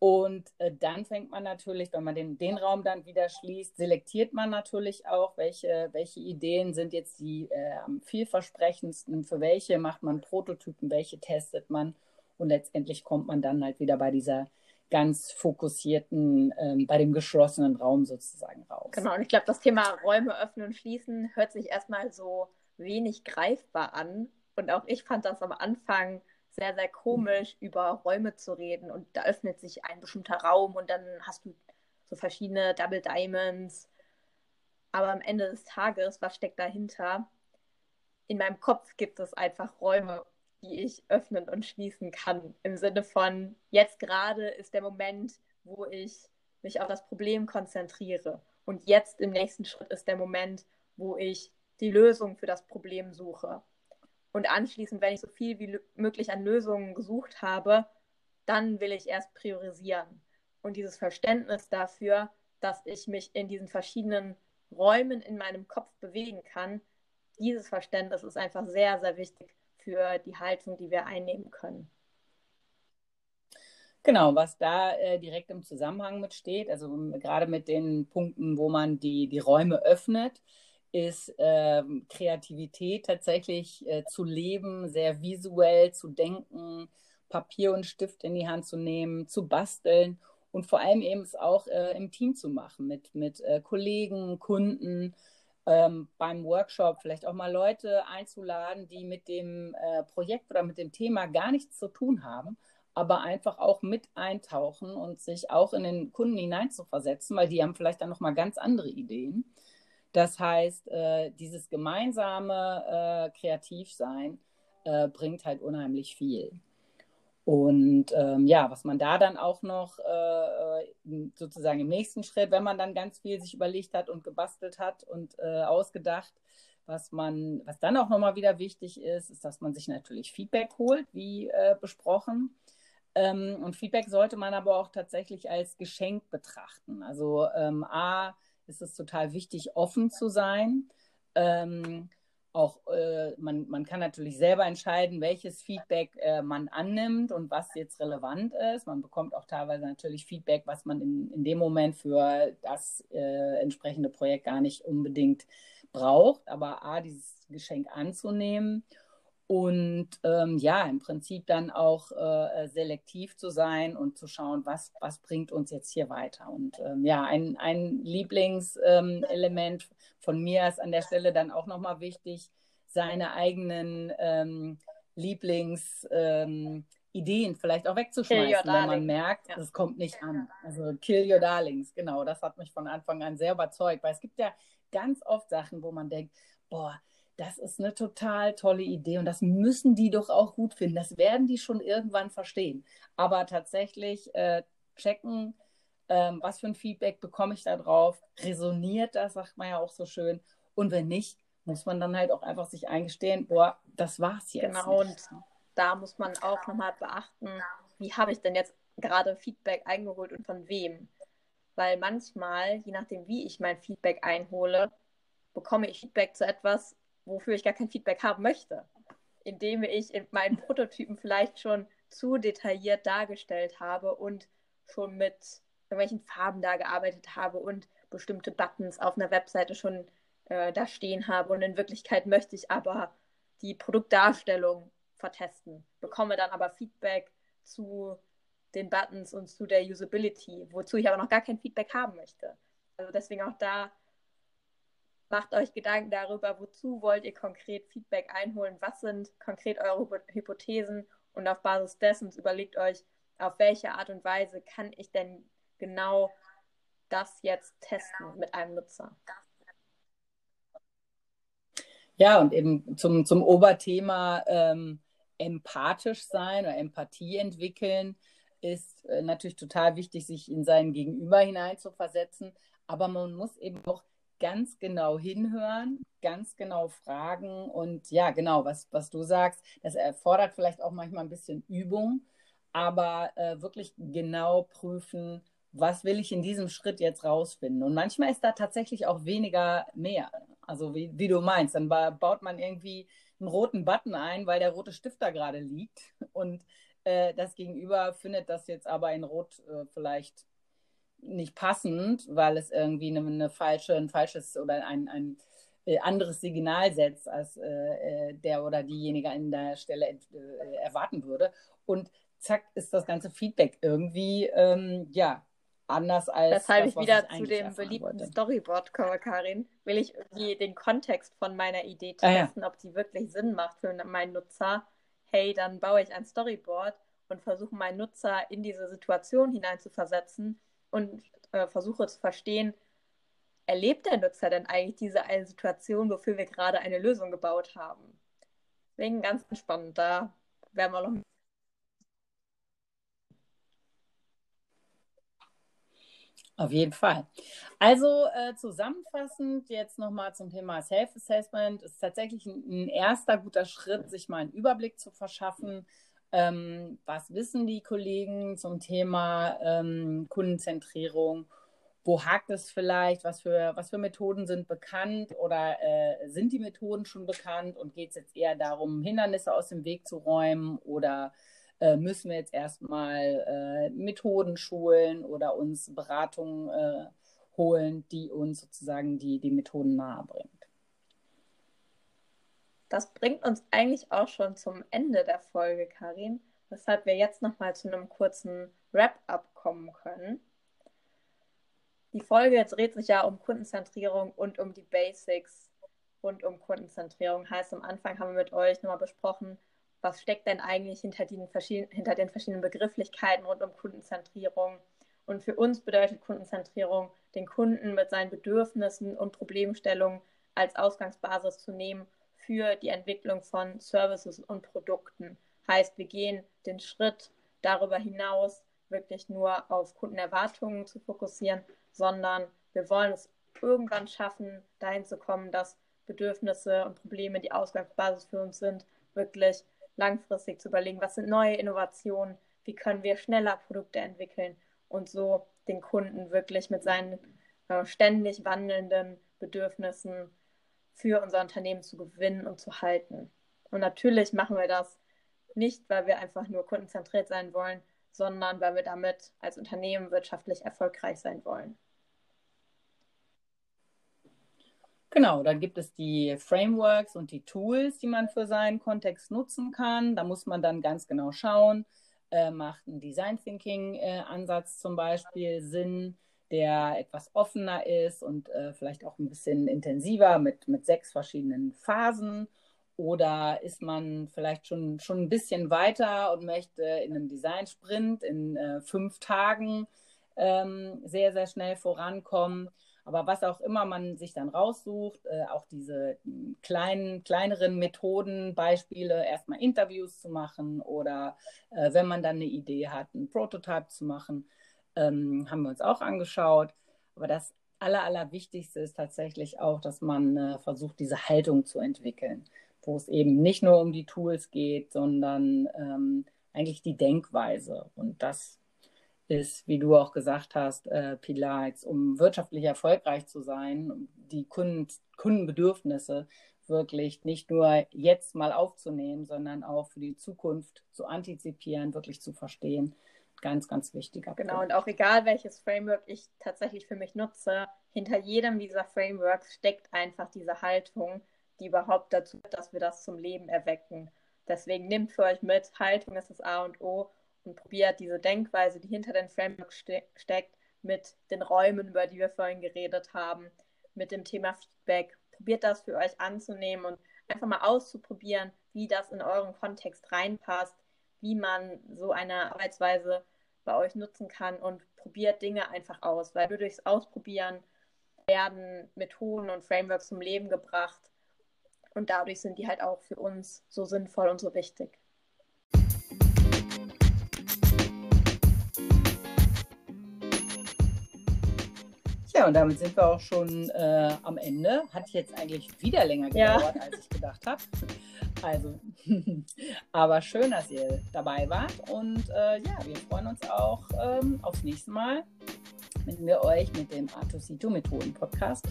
Und äh, dann fängt man natürlich, wenn man den, den Raum dann wieder schließt, selektiert man natürlich auch, welche, welche Ideen sind jetzt die äh, am vielversprechendsten, für welche macht man Prototypen, welche testet man. Und letztendlich kommt man dann halt wieder bei dieser ganz fokussierten, ähm, bei dem geschlossenen Raum sozusagen raus. Genau, und ich glaube, das Thema Räume öffnen und schließen hört sich erstmal so wenig greifbar an. Und auch ich fand das am Anfang sehr, sehr komisch, über Räume zu reden. Und da öffnet sich ein bestimmter Raum und dann hast du so verschiedene Double Diamonds. Aber am Ende des Tages, was steckt dahinter? In meinem Kopf gibt es einfach Räume die ich öffnen und schließen kann. Im Sinne von, jetzt gerade ist der Moment, wo ich mich auf das Problem konzentriere. Und jetzt im nächsten Schritt ist der Moment, wo ich die Lösung für das Problem suche. Und anschließend, wenn ich so viel wie möglich an Lösungen gesucht habe, dann will ich erst priorisieren. Und dieses Verständnis dafür, dass ich mich in diesen verschiedenen Räumen in meinem Kopf bewegen kann, dieses Verständnis ist einfach sehr, sehr wichtig für die Haltung, die wir einnehmen können. Genau, was da äh, direkt im Zusammenhang mit steht, also gerade mit den Punkten, wo man die, die Räume öffnet, ist äh, Kreativität tatsächlich äh, zu leben, sehr visuell zu denken, Papier und Stift in die Hand zu nehmen, zu basteln und vor allem eben es auch äh, im Team zu machen, mit, mit äh, Kollegen, Kunden ähm, beim Workshop vielleicht auch mal Leute einzuladen, die mit dem äh, Projekt oder mit dem Thema gar nichts zu tun haben, aber einfach auch mit eintauchen und sich auch in den Kunden hineinzuversetzen, weil die haben vielleicht dann noch mal ganz andere Ideen. Das heißt, äh, dieses gemeinsame äh, Kreativsein äh, bringt halt unheimlich viel. Und ähm, ja, was man da dann auch noch äh, sozusagen im nächsten Schritt, wenn man dann ganz viel sich überlegt hat und gebastelt hat und äh, ausgedacht, was man, was dann auch nochmal wieder wichtig ist, ist, dass man sich natürlich Feedback holt, wie äh, besprochen. Ähm, und Feedback sollte man aber auch tatsächlich als Geschenk betrachten. Also ähm, A ist es total wichtig, offen zu sein. Ähm, auch äh, man, man kann natürlich selber entscheiden, welches Feedback äh, man annimmt und was jetzt relevant ist. Man bekommt auch teilweise natürlich Feedback, was man in, in dem Moment für das äh, entsprechende Projekt gar nicht unbedingt braucht. Aber A, dieses Geschenk anzunehmen und ähm, ja, im Prinzip dann auch äh, selektiv zu sein und zu schauen, was, was bringt uns jetzt hier weiter. Und ähm, ja, ein, ein Lieblingselement ähm, von mir ist an der Stelle dann auch nochmal wichtig, seine eigenen ähm, Lieblingsideen ähm, vielleicht auch wegzuschmeißen, wenn man merkt, ja. es kommt nicht an. Also kill your darlings, genau, das hat mich von Anfang an sehr überzeugt, weil es gibt ja ganz oft Sachen, wo man denkt, boah, das ist eine total tolle Idee und das müssen die doch auch gut finden. Das werden die schon irgendwann verstehen. Aber tatsächlich äh, checken, ähm, was für ein Feedback bekomme ich da drauf, resoniert das, sagt man ja auch so schön. Und wenn nicht, muss man dann halt auch einfach sich eingestehen, boah, das war's jetzt. Genau, nicht. und da muss man auch nochmal beachten, wie habe ich denn jetzt gerade Feedback eingeholt und von wem? Weil manchmal, je nachdem, wie ich mein Feedback einhole, bekomme ich Feedback zu etwas, wofür ich gar kein Feedback haben möchte. Indem ich in meinen Prototypen vielleicht schon zu detailliert dargestellt habe und schon mit irgendwelchen Farben da gearbeitet habe und bestimmte Buttons auf einer Webseite schon äh, da stehen habe. Und in Wirklichkeit möchte ich aber die Produktdarstellung vertesten, bekomme dann aber Feedback zu den Buttons und zu der Usability, wozu ich aber noch gar kein Feedback haben möchte. Also deswegen auch da macht euch Gedanken darüber, wozu wollt ihr konkret Feedback einholen, was sind konkret eure Hypothesen und auf Basis dessen überlegt euch, auf welche Art und Weise kann ich denn genau das jetzt testen mit einem Nutzer. Ja, und eben zum, zum Oberthema ähm, empathisch sein oder Empathie entwickeln ist äh, natürlich total wichtig, sich in sein Gegenüber hineinzuversetzen. Aber man muss eben auch ganz genau hinhören, ganz genau fragen und ja, genau, was, was du sagst, das erfordert vielleicht auch manchmal ein bisschen Übung, aber äh, wirklich genau prüfen, was will ich in diesem Schritt jetzt rausfinden. Und manchmal ist da tatsächlich auch weniger mehr. Also wie, wie du meinst, dann baut man irgendwie einen roten Button ein, weil der rote Stift da gerade liegt und äh, das Gegenüber findet das jetzt aber in Rot äh, vielleicht nicht passend, weil es irgendwie eine, eine falsche, ein falsches oder ein, ein äh, anderes Signal setzt, als äh, äh, der oder diejenige an der Stelle äh, erwarten würde. Und zack ist das ganze Feedback irgendwie ähm, ja anders als. Weshalb das, ich wieder ich zu dem beliebten wollte. Storyboard komme, Karin, will ich irgendwie den Kontext von meiner Idee testen, ah, ja. ob die wirklich Sinn macht für meinen Nutzer. Hey, dann baue ich ein Storyboard und versuche meinen Nutzer in diese Situation hineinzuversetzen und äh, versuche zu verstehen, erlebt der Nutzer denn eigentlich diese eine Situation, wofür wir gerade eine Lösung gebaut haben? Deswegen ganz spannend, da werden wir noch Auf jeden Fall. Also äh, zusammenfassend jetzt nochmal zum Thema Self-Assessment ist tatsächlich ein, ein, erster guter Schritt, sich mal einen Überblick zu verschaffen. Ähm, was wissen die Kollegen zum Thema ähm, Kundenzentrierung? Wo hakt es vielleicht? Was für, was für Methoden sind bekannt oder äh, sind die Methoden schon bekannt? Und geht es jetzt eher darum, Hindernisse aus dem Weg zu räumen oder äh, müssen wir jetzt erstmal äh, Methoden schulen oder uns Beratungen äh, holen, die uns sozusagen die, die Methoden nahe bringt. Das bringt uns eigentlich auch schon zum Ende der Folge, Karin, weshalb wir jetzt nochmal zu einem kurzen Wrap-up kommen können. Die Folge dreht sich ja um Kundenzentrierung und um die Basics und um Kundenzentrierung. Heißt, am Anfang haben wir mit euch nochmal besprochen, was steckt denn eigentlich hinter den, hinter den verschiedenen Begrifflichkeiten rund um Kundenzentrierung. Und für uns bedeutet Kundenzentrierung, den Kunden mit seinen Bedürfnissen und Problemstellungen als Ausgangsbasis zu nehmen für die Entwicklung von Services und Produkten. Heißt, wir gehen den Schritt darüber hinaus, wirklich nur auf Kundenerwartungen zu fokussieren, sondern wir wollen es irgendwann schaffen, dahin zu kommen, dass Bedürfnisse und Probleme die Ausgangsbasis für uns sind, wirklich langfristig zu überlegen, was sind neue Innovationen, wie können wir schneller Produkte entwickeln und so den Kunden wirklich mit seinen äh, ständig wandelnden Bedürfnissen für unser Unternehmen zu gewinnen und zu halten. Und natürlich machen wir das nicht, weil wir einfach nur kundenzentriert sein wollen, sondern weil wir damit als Unternehmen wirtschaftlich erfolgreich sein wollen. Genau, dann gibt es die Frameworks und die Tools, die man für seinen Kontext nutzen kann. Da muss man dann ganz genau schauen, äh, macht ein Design Thinking äh, Ansatz zum Beispiel Sinn, der etwas offener ist und äh, vielleicht auch ein bisschen intensiver mit, mit sechs verschiedenen Phasen. Oder ist man vielleicht schon, schon ein bisschen weiter und möchte in einem Design-Sprint in äh, fünf Tagen ähm, sehr, sehr schnell vorankommen? Aber was auch immer man sich dann raussucht, äh, auch diese kleinen, kleineren Methoden, Beispiele, erstmal Interviews zu machen oder äh, wenn man dann eine Idee hat, einen Prototype zu machen, ähm, haben wir uns auch angeschaut. Aber das Aller, Allerwichtigste ist tatsächlich auch, dass man äh, versucht, diese Haltung zu entwickeln, wo es eben nicht nur um die Tools geht, sondern ähm, eigentlich die Denkweise. Und das ist, wie du auch gesagt hast, äh, Pilar, um wirtschaftlich erfolgreich zu sein, die Kunden, Kundenbedürfnisse wirklich nicht nur jetzt mal aufzunehmen, sondern auch für die Zukunft zu antizipieren, wirklich zu verstehen. Ganz, ganz wichtiger Genau, Punkt. und auch egal welches Framework ich tatsächlich für mich nutze, hinter jedem dieser Frameworks steckt einfach diese Haltung, die überhaupt dazu, dass wir das zum Leben erwecken. Deswegen nehmt für euch mit, Haltung ist das A und O und probiert diese Denkweise, die hinter den Frameworks ste steckt, mit den Räumen, über die wir vorhin geredet haben, mit dem Thema Feedback. Probiert das für euch anzunehmen und einfach mal auszuprobieren, wie das in euren Kontext reinpasst, wie man so eine Arbeitsweise bei euch nutzen kann und probiert Dinge einfach aus, weil nur durchs Ausprobieren werden Methoden und Frameworks zum Leben gebracht und dadurch sind die halt auch für uns so sinnvoll und so wichtig. Ja, und damit sind wir auch schon äh, am Ende. Hat jetzt eigentlich wieder länger gedauert, ja. als ich gedacht habe. Also, aber schön, dass ihr dabei wart. Und äh, ja, wir freuen uns auch ähm, aufs nächste Mal, wenn wir euch mit dem Artosito Methoden Podcast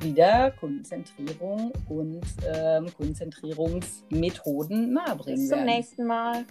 wieder Kundenzentrierung und ähm, Kundenzentrierungsmethoden nahebringen Bis zum werden. nächsten Mal.